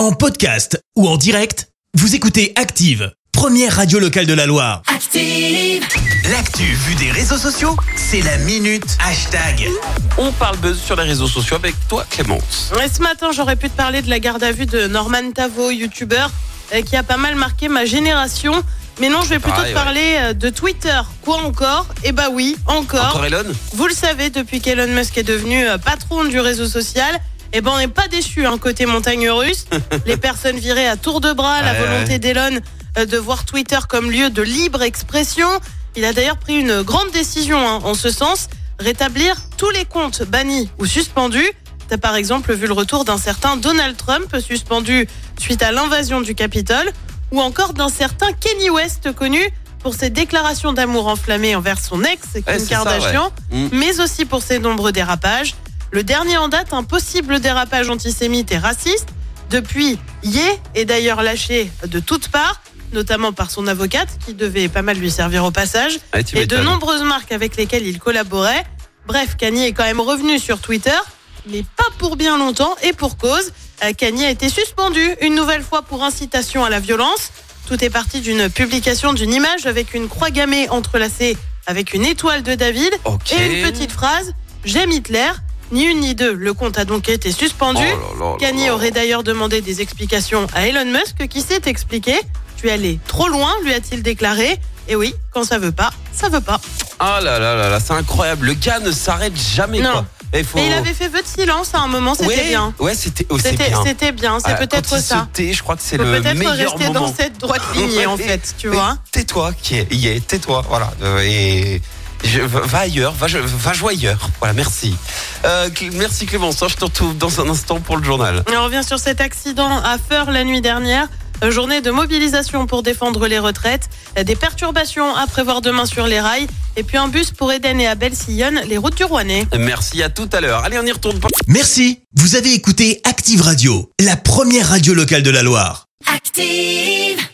En podcast ou en direct, vous écoutez Active, première radio locale de la Loire. Active. L'actu vue des réseaux sociaux, c'est la minute hashtag. On parle buzz sur les réseaux sociaux avec toi Clémence. Et ce matin, j'aurais pu te parler de la garde à vue de Norman Tavo, youtubeur, euh, qui a pas mal marqué ma génération. Mais non, je vais plutôt Pareil, te parler euh, de Twitter. Quoi encore? Eh bah oui, encore. Encore Elon? Vous le savez, depuis qu'Elon Musk est devenu euh, patron du réseau social, eh ben on n'est pas déçu hein, côté montagne russe. Les personnes virées à tour de bras, la Ouais, volonté ouais. d'Elon euh, de voir Twitter comme lieu de libre expression. Il a d'ailleurs pris une grande décision hein, en ce sens, rétablir tous les comptes bannis ou suspendus. T'as par exemple vu le retour d'un certain Donald Trump suspendu suite à l'invasion du Capitole, ou encore d'un certain Kenny West connu pour ses déclarations d'amour enflammées envers son ex Kim Ouais, c'est ça, Kardashian, ouais. Mm. mais aussi pour ses nombreux dérapages. Le dernier en date, un possible dérapage antisémite et raciste. Depuis, Ye est d'ailleurs lâché de toutes parts, notamment par son avocate, qui devait pas mal lui servir au passage, tu et de nombreuses marques avec lesquelles il collaborait. Bref, Kanye est quand même revenu sur Twitter, mais pas pour bien longtemps et pour cause. Euh, Kanye a été suspendu une nouvelle fois pour incitation à la violence. Tout est parti d'une publication d'une image avec une croix gammée entrelacée avec une étoile de David et une petite phrase J'aime Hitler. Ni une ni deux, le compte a donc été suspendu. Oh Kanye aurait d'ailleurs demandé des explications à Elon Musk qui s'est expliqué. Tu es allé trop loin, lui a-t-il déclaré. Et oui, quand ça veut pas, ça veut pas. Ah là là là là, c'est incroyable. Le gars ne s'arrête jamais Non. quoi. Et faut... Mais il avait fait vœu de silence à un moment, c'était ouais, bien. Ouais, c'était oh, C'était bien. c'était bien, c'est Ah, peut-être ça. tait, je crois que c'est le peut-être meilleur rester moment. dans cette droite lignée en fait, tu vois. Tais-toi, qui est, tais-toi, voilà. Euh, et je, va va ailleurs, va, va jouer ailleurs. Voilà, merci. Euh, merci Clémence, hein, je te retrouve dans un instant pour le journal. On revient sur cet accident à Feur la nuit dernière. Euh, Journée de mobilisation pour défendre les retraites, Euh, des perturbations à prévoir demain sur les rails, et puis un bus pour Eden et Abel sillonne les routes du Rouennais. Merci à tout à l'heure. Allez, on y retourne. Merci, vous avez écouté Active Radio, la première radio locale de la Loire. Active.